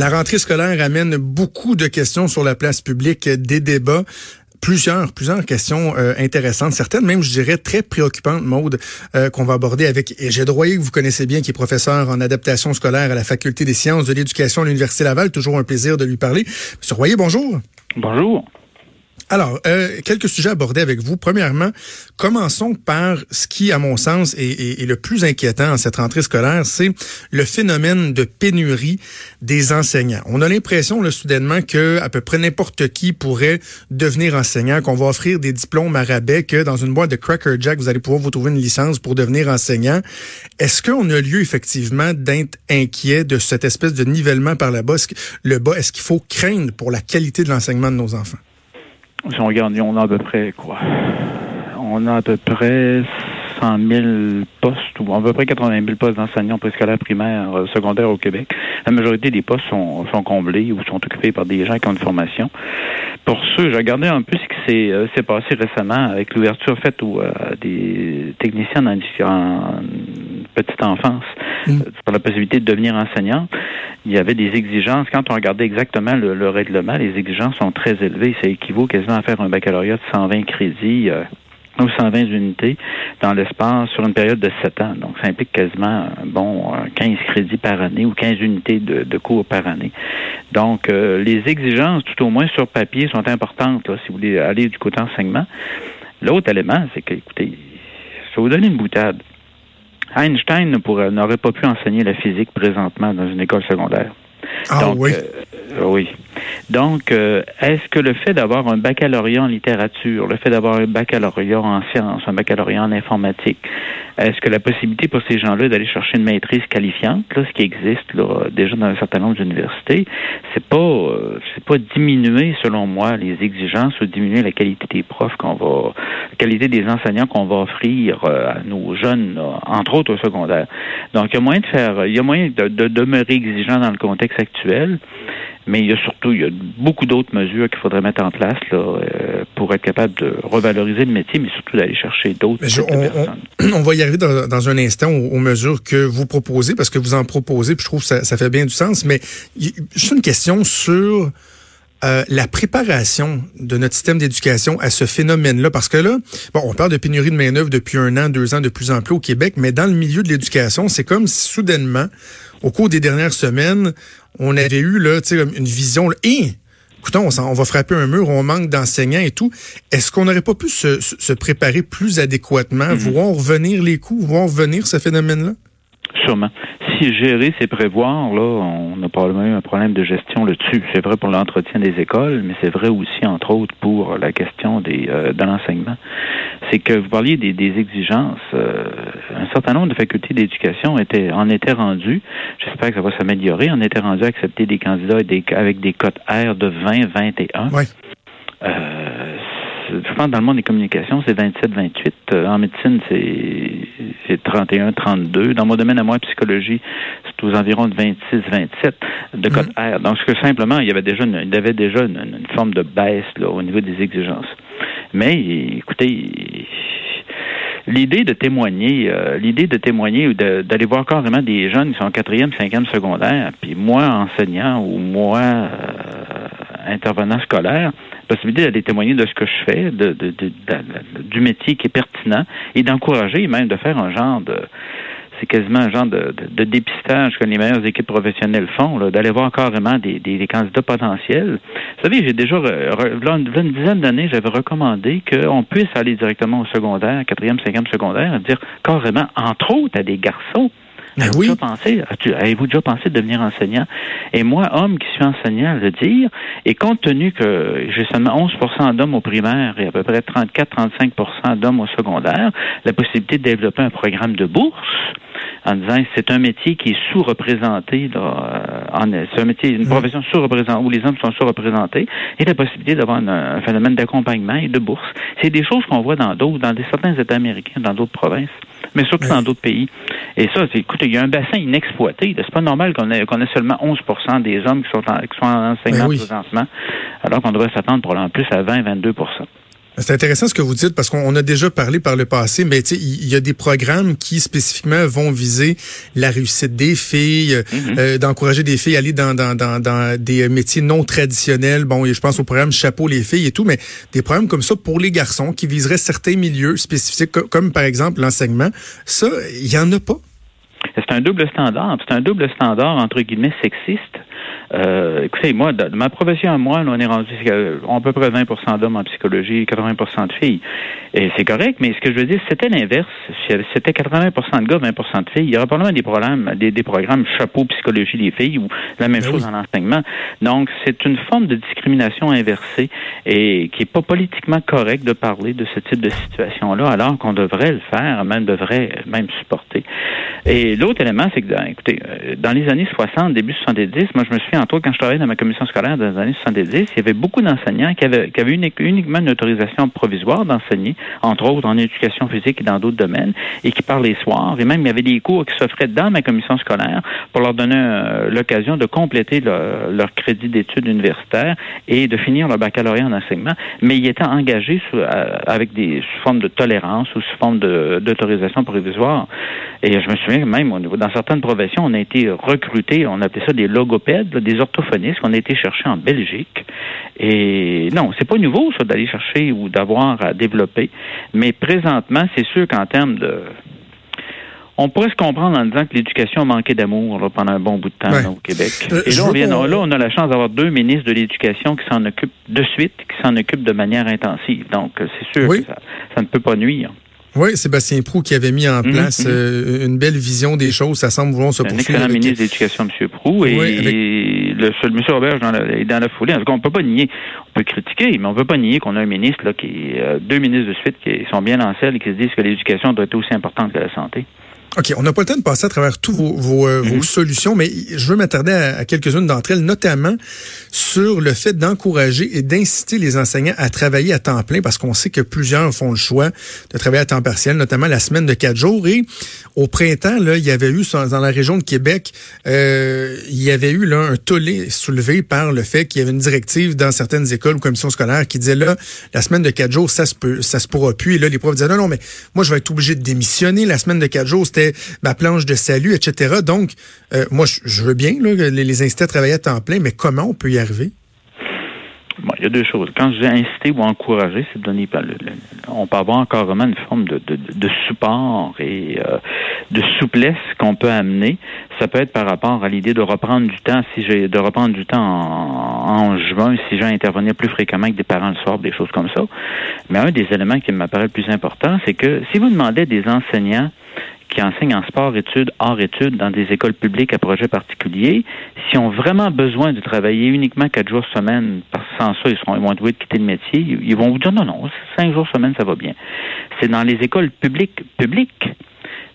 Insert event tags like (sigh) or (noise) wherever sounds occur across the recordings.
La rentrée scolaire amène beaucoup de questions sur la place publique, des débats plusieurs, plusieurs questions euh, intéressantes, certaines même, je dirais, très préoccupantes, Maude, euh, qu'on va aborder avec Égide Royer, que vous connaissez bien, qui est professeur en adaptation scolaire à la Faculté des sciences de l'éducation à l'Université Laval. Toujours un plaisir de lui parler. Monsieur Royer, bonjour. Bonjour. Alors, euh, quelques sujets abordés avec vous. Premièrement, commençons par ce qui, à mon sens, est, le plus inquiétant en cette rentrée scolaire, c'est le phénomène de pénurie des enseignants. On a l'impression, là, soudainement, que à peu près n'importe qui pourrait devenir enseignant, qu'on va offrir des diplômes à rabais, que dans une boîte de Cracker Jack, vous allez pouvoir vous trouver une licence pour devenir enseignant. Est-ce qu'on a lieu, effectivement, d'être inquiet de cette espèce de nivellement par le bas? Le bas, est-ce qu'il faut craindre pour la qualité de l'enseignement de nos enfants? Si on regarde, on a à peu près quoi? On a à peu près 100 000 postes, ou à peu près 80 000 postes d'enseignants préscolaires primaires, euh, secondaires au Québec. La majorité des postes sont, sont comblés ou sont occupés par des gens qui ont une formation. Pour ceux, j'ai regardé un peu ce qui s'est euh, passé récemment avec l'ouverture faite aux, euh, des techniciens en, en petite enfance mm. pour la possibilité de devenir enseignant il y avait des exigences. Quand on regardait exactement le, règlement, les exigences sont très élevées. Ça équivaut quasiment à faire un baccalauréat de 120 crédits. Euh, ou 120 unités dans l'espace sur une période de 7 ans. Donc, ça implique quasiment, bon, 15 crédits par année ou 15 unités de, cours par année. Donc, euh, les exigences, tout au moins sur papier, sont importantes si vous voulez aller du côté enseignement. L'autre élément, c'est que, écoutez, vais vous donner une boutade. Einstein n'aurait pas pu enseigner la physique présentement dans une école secondaire. Ah oui. Euh, oui. Donc, euh, est-ce que le fait d'avoir un baccalauréat en littérature, le fait d'avoir un baccalauréat en sciences, un baccalauréat en informatique, est-ce que la possibilité pour ces gens-là d'aller chercher une maîtrise qualifiante, là, ce qui existe là, déjà dans un certain nombre d'universités, c'est pas euh, c'est pas diminuer, selon moi, les exigences ou diminuer la qualité des profs qu'on va, la qualité des enseignants qu'on va offrir à nos jeunes, entre autres au secondaire. Donc, il y a moyen de faire, il y a moyen de demeurer exigeant dans le contexte actuel. Mais il y a surtout il y a beaucoup d'autres mesures qu'il faudrait mettre en place là, euh, pour être capable de revaloriser le métier, mais surtout d'aller chercher d'autres personnes. (clears throat) On, va y arriver dans, un instant aux, mesures que vous proposez, parce que vous en proposez, puis je trouve que ça, ça fait bien du sens. Mais juste une question sur euh, la préparation de notre système d'éducation à ce phénomène-là? Parce que là, bon, on parle de pénurie de main-d'œuvre depuis un an, deux ans de plus en plus au Québec, mais dans le milieu de l'éducation, c'est comme si soudainement, au cours des dernières semaines, on avait eu là, une vision. Et, écoutons, on, va frapper un mur, on manque d'enseignants et tout. Est-ce qu'on n'aurait pas pu se, préparer plus adéquatement, mm-hmm. voir revenir les coûts, voir revenir ce phénomène-là? Sûrement gérer, c'est prévoir. Là, on a probablement eu un problème de gestion là-dessus. C'est vrai pour l'entretien des écoles, mais c'est vrai aussi, entre autres, pour la question des, euh, de l'enseignement. C'est que vous parliez des, des exigences. Euh, un certain nombre de facultés d'éducation étaient, en étaient rendues, j'espère que ça va s'améliorer, en étaient rendues à accepter des candidats avec des cotes R de 20, 21. Ouais. Euh, je pense dans le monde des communications, c'est 27-28. Euh, en médecine, c'est 31-32. Dans mon domaine à moi, psychologie, c'est aux environs de 26-27 de code mm-hmm. R. Donc, ce que simplement, il y avait déjà une, il y avait déjà une, forme de baisse là, au niveau des exigences. Mais écoutez, l'idée de témoigner, euh, l'idée de témoigner ou d'aller voir carrément des jeunes qui sont en quatrième, cinquième secondaire, puis moi enseignant ou moi euh, intervenant scolaire, possibilité d'aller témoigner de ce que je fais, de, du métier qui est pertinent et d'encourager même de faire un genre de c'est quasiment un genre de, dépistage que les meilleures équipes professionnelles font, d'aller voir carrément des, candidats potentiels. Vous savez, j'ai déjà, là, une dizaine d'années, j'avais recommandé qu'on puisse aller directement au secondaire, quatrième, cinquième secondaire, et dire carrément, entre autres, à des garçons, Avez-vous oui. déjà pensé, avez-vous déjà pensé de devenir enseignant? Et moi, homme qui suis enseignant, le dire, et compte tenu que j'ai seulement 11 d'hommes au primaire et à peu près 34-35 d'hommes au secondaire, la possibilité de développer un programme de bourse, en disant que c'est un métier qui est sous-représenté, euh, c'est un métier, une Mhm. profession sous-représentée, où les hommes sont sous-représentés, et la possibilité d'avoir un, un phénomène d'accompagnement et de bourse. C'est des choses qu'on voit dans d'autres, dans des, certains États américains, dans d'autres provinces, mais surtout dans d'autres pays. Et ça, c'est, il y a un bassin inexploité. C'est pas normal qu'on ait, qu'on ait seulement 11% des hommes qui sont en, qui sont en enseignement oui. présentement, alors qu'on devrait s'attendre pour en plus à 20-22% C'est intéressant ce que vous dites parce qu'on a déjà parlé par le passé, mais tu sais, il y a des programmes qui spécifiquement vont viser la réussite des filles, Mhm. euh, d'encourager des filles à aller dans, dans, dans, dans des métiers non traditionnels. Bon, je pense au programme Chapeau les filles et tout, mais des programmes comme ça pour les garçons qui viseraient certains milieux spécifiques, co- comme par exemple l'enseignement, ça, il y en a pas. C'est un double standard. C'est un double standard, entre guillemets, sexiste. Euh, écoutez, moi, de, ma profession à moi, là, on est rendu euh, à peu près 20 d'hommes en psychologie, 80 de filles. Et c'est correct, mais ce que je veux dire, c'était l'inverse. Si c'était 80% de gars, 20% de filles, il y aurait probablement des programmes, des, des programmes chapeau psychologie des filles ou la même Ben chose oui. en enseignement. Donc, c'est une forme de discrimination inversée et qui est pas politiquement correct de parler de ce type de situation-là, alors qu'on devrait le faire, même devrait même supporter. Et l'autre élément, c'est que, dans- écoutez, euh, dans les années 60, début 70, moi, je me souviens, entre autres, quand je travaillais dans ma commission scolaire dans les années 70, il y avait beaucoup d'enseignants qui avaient, uniquement une autorisation provisoire d'enseigner, entre autres en éducation physique et dans d'autres domaines, et qui par les soirs, et même il y avait des cours qui s'offraient dans ma commission scolaire pour leur donner euh, l'occasion de compléter leur, crédit d'études universitaires et de finir leur baccalauréat en enseignement, mais ils étaient engagés sous- euh, avec des sous forme de tolérance ou sous forme d'autorisation provisoire. Et je me souviens même au niveau, dans certaines professions, on a été recrutés, on appelait ça des logopèdes, orthophonistes qu'on a été chercher en Belgique. Et non, c'est pas nouveau ça d'aller chercher ou d'avoir à développer, mais présentement, c'est sûr qu'en termes de on pourrait se comprendre en disant que l'éducation a manqué d'amour pendant un bon bout de temps Ouais. là, au Québec. Euh, Et là on, veux vient, qu'on- là, on a la chance d'avoir deux ministres de l'Éducation qui s'en occupent de suite, qui s'en occupent de manière intensive. Donc, euh, c'est sûr Oui. que ça, ça ne peut pas nuire. Oui, Sébastien Prou qui avait mis en Mhm, place mhm. euh, une belle vision des choses. Ça semble vouloir se Un poursuivre. excellent avec- ministre de l'Éducation, M. Prou, et Oui, avec- le seul M. Robert dans la, est dans la foulée. En tout cas, on peut pas nier, on peut critiquer, mais on peut pas nier qu'on a un ministre là qui, euh, deux ministres de suite qui sont bien en selle et qui se disent que l'éducation doit être aussi importante que la santé. OK, on n'a pas le temps de passer à travers tous vos, vos, euh, vos Mhm. solutions, mais je veux m'attarder à, à quelques-unes d'entre elles, notamment sur le fait d'encourager et d'inciter les enseignants à travailler à temps plein, parce qu'on sait que plusieurs font le choix de travailler à temps partiel, notamment la semaine de quatre jours. Et au printemps, là, il y avait eu dans la région de Québec, euh, il y avait eu là un tollé soulevé par le fait qu'il y avait une directive dans certaines écoles ou commissions scolaires qui disait là, la semaine de quatre jours, ça se peut, ça se pourra plus. Et là, les profs disaient non, non, mais moi, je vais être obligé de démissionner. La semaine de quatre jours, c'était ma planche de salut, etc. Donc, euh, moi, je, veux bien là, que les, inciter à travailler à temps plein, mais comment on peut y arriver? Bon, il y a deux choses. Quand je dis inciter ou encourager, c'est de donner. ben, on peut avoir encore vraiment une forme de, support et euh, de souplesse qu'on peut amener. Ça peut être par rapport à l'idée de reprendre du temps, si j'ai de reprendre du temps en, juin, si j'ai à intervenir plus fréquemment avec des parents le soir, des choses comme ça. Mais un des éléments qui m'apparaît le plus important, c'est que si vous demandez à des enseignants qui enseignent en sport-études, hors-études, dans des écoles publiques à projet particulier, s'ils ont vraiment besoin de travailler uniquement quatre jours semaine, parce que sans ça, ils, seront, ils vont obligés de quitter le métier, ils vont vous dire non, non, cinq jours semaine, ça va bien. C'est dans les écoles publiques, publiques,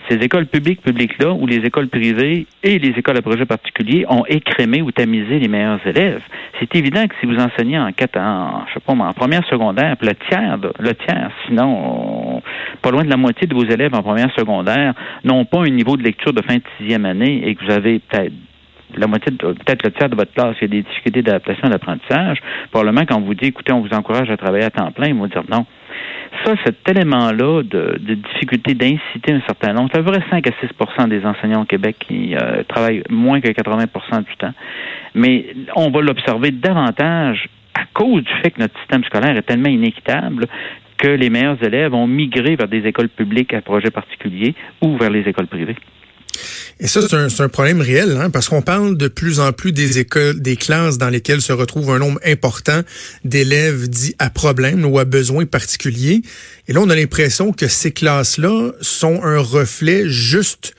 ces écoles publiques, publiques-là, où les écoles privées et les écoles à projet particulier ont écrémé ou tamisé les meilleurs élèves. C'est évident que si vous enseignez en quatre ans, je sais pas, en première secondaire, le tiers, le tiers, sinon, on- pas loin de la moitié de vos élèves en première secondaire n'ont pas un niveau de lecture de fin de sixième année et que vous avez peut-être la moitié, peut-être le tiers de votre classe, y a des difficultés d'adaptation d'apprentissage. Probablement, quand on vous dit, écoutez, on vous encourage à travailler à temps plein, ils vont dire non. Ça, cet élément-là de, difficulté d'inciter un certain nombre, c'est à peu près 5 à 6 des enseignants au Québec qui euh, travaillent moins que 80% du temps. Mais on va l'observer davantage à cause du fait que notre système scolaire est tellement inéquitable que les meilleurs élèves ont migré vers des écoles publiques à projet particulier ou vers les écoles privées. Et ça, c'est un, problème réel, hein, parce qu'on parle de plus en plus des écoles, des classes dans lesquelles se retrouve un nombre important d'élèves dits à problème ou à besoins particuliers. Et là, on a l'impression que ces classes-là sont un reflet juste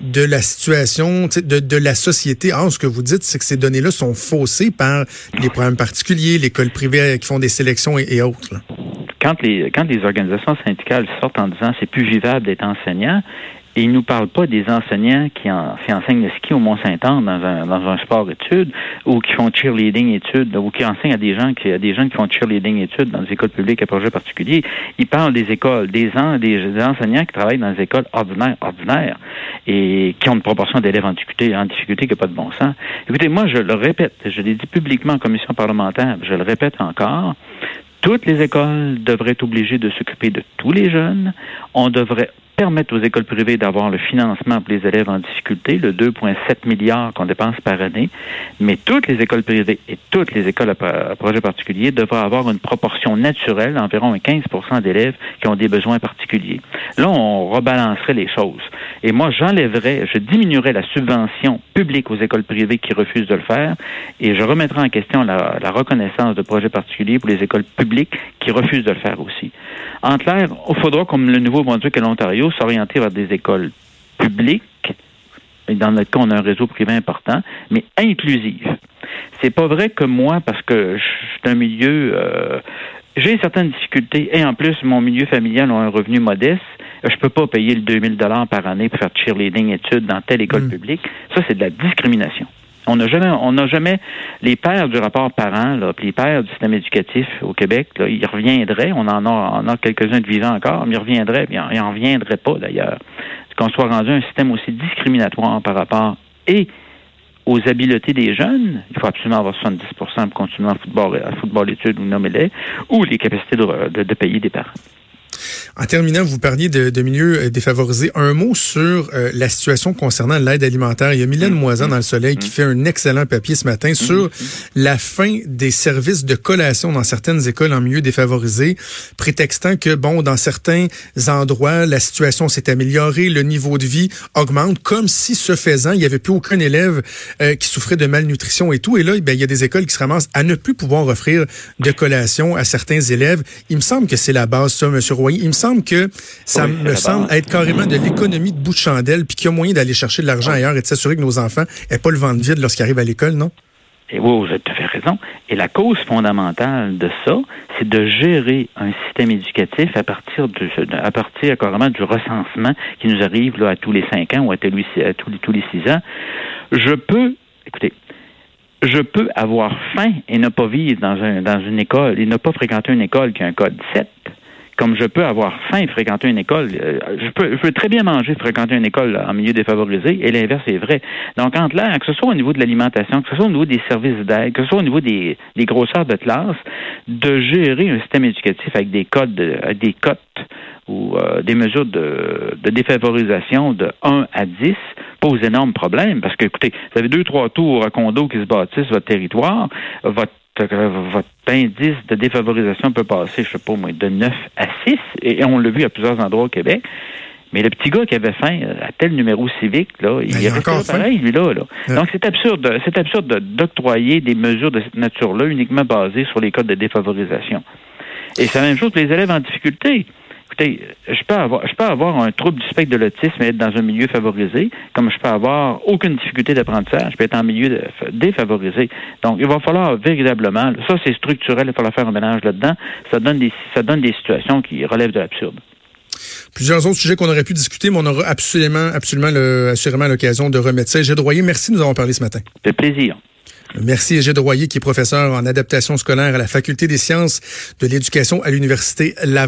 de la situation, de, de la société. Ah, ce que vous dites, c'est que ces données-là sont faussées par les programmes particuliers, l'école privée qui font des sélections et, autres. Quand les, quand les organisations syndicales sortent en disant c'est plus vivable d'être enseignant, et il ne nous parle pas des enseignants qui, enseignent le ski au Mont-Saint-Anne dans un, sport études ou qui font cheerleading études ou qui enseignent à des gens qui, à des gens qui font cheerleading études dans des écoles publiques à projet particulier. Il parle des écoles, des, des, enseignants qui travaillent dans des écoles ordinaires, ordinaires et qui ont une proportion d'élèves en difficulté, en difficulté qui n'a pas de bon sens. Écoutez, moi, je le répète, je l'ai dit publiquement en commission parlementaire, je le répète encore, toutes les écoles devraient être obligées de s'occuper de tous les jeunes. On devrait permettre aux écoles privées d'avoir le financement pour les élèves en difficulté, le 2,7 milliards qu'on dépense par année, mais toutes les écoles privées et toutes les écoles à projet particulier devraient avoir une proportion naturelle, environ 15% d'élèves qui ont des besoins particuliers. Là, on rebalancerait les choses. Et moi, j'enlèverais, je diminuerais la subvention publique aux écoles privées qui refusent de le faire et je remettrai en question la, la reconnaissance de projets particuliers pour les écoles publiques qui refusent de le faire aussi. En clair, il faudra, comme le Nouveau-Brunswick et l'Ontario, s'orienter vers des écoles publiques. Et dans notre cas, on a un réseau privé important, mais inclusive. C'est pas vrai que moi, parce que je suis un milieu, euh, j'ai certaines difficultés, et en plus, mon milieu familial a un revenu modeste. Je peux pas payer le 2000 dollars par année pour faire cheerleading études dans telle école hmm. publique. Ça, c'est de la discrimination. On n'a jamais, les pères du rapport parent, là, les pères du système éducatif au Québec, ils reviendraient. On en a, a quelques-uns de vivants encore, mais ils reviendraient. Bien, ils en reviendraient pas d'ailleurs. Qu'on soit rendu un système aussi discriminatoire par rapport et aux habiletés des jeunes, il faut absolument avoir 70 pour continuer football, à football études ou nommez-les, ou les capacités de payer des parents. En terminant, vous parliez de, de milieux euh, défavorisés. Un mot sur euh, la situation concernant l'aide alimentaire. Il y a Mylène mmh. Moisan dans le Soleil qui mmh. fait un excellent papier ce matin mmh. sur la fin des services de collation dans certaines écoles en milieu défavorisés, prétextant que, bon, dans certains endroits, la situation s'est améliorée, le niveau de vie augmente, comme si, ce faisant, il n'y avait plus aucun élève euh, qui souffrait de malnutrition et tout. Et là, ben, il y a des écoles qui se ramassent à ne plus pouvoir offrir de collation à certains élèves. Il me semble que c'est la base, ça, M. Royer. Il me semble que ça me semble être carrément de l'économie de bout de chandelle, puis qu'il y a moyen d'aller chercher de l'argent ailleurs et de s'assurer que nos enfants n'aient pas le ventre vide lorsqu'ils arrivent à l'école, non? Et oui, vous avez tout à fait raison. Et la cause fondamentale de ça, c'est de gérer un système éducatif à partir de, à partir carrément du recensement qui nous arrive là, à tous les cinq ans ou à tous les, tous les, tous les six ans. Je peux, écoutez, je peux avoir faim et ne pas vivre dans, un, dans une école et ne pas fréquenter une école qui a un code 7 comme je peux avoir faim et fréquenter une école, euh, je peux, je peux très bien manger et fréquenter une école en milieu défavorisé, et l'inverse est vrai. Donc, entre là, que ce soit au niveau de l'alimentation, que ce soit au niveau des services d'aide, que ce soit au niveau des, des grosseurs de classe, de gérer un système éducatif avec des codes, des cotes ou euh, des mesures de, de, défavorisation de 1 à 10 pose énormes problèmes parce que, écoutez, vous avez deux, trois tours à condo qui se bâtissent votre territoire, votre votre indice de défavorisation peut passer, je sais pas moi, de 9 à 6, et on l'a vu à plusieurs endroits au Québec. Mais le petit gars qui avait faim euh, à tel numéro civique, là, il, y avait encore pareil, lui, là. Donc, c'est absurde, c'est absurde d'octroyer des mesures de cette nature-là uniquement basées sur les codes de défavorisation. Et c'est la même chose pour les élèves en difficulté écoutez, je peux avoir, je peux avoir un trouble du spectre de l'autisme et être dans un milieu favorisé, comme je peux avoir aucune difficulté d'apprentissage, je peux être en milieu défavorisé. Donc, il va falloir véritablement, ça c'est structurel, il va falloir faire un ménage là-dedans. Ça donne des, ça donne des situations qui relèvent de l'absurde. Plusieurs autres sujets qu'on aurait pu discuter, mais on aura absolument, absolument, le, assurément l'occasion de remettre ça. Gilles Royer, merci de nous avoir parlé ce matin. C'est plaisir. Merci Gilles Royer, qui est professeur en adaptation scolaire à la Faculté des sciences de l'éducation à l'Université Laval.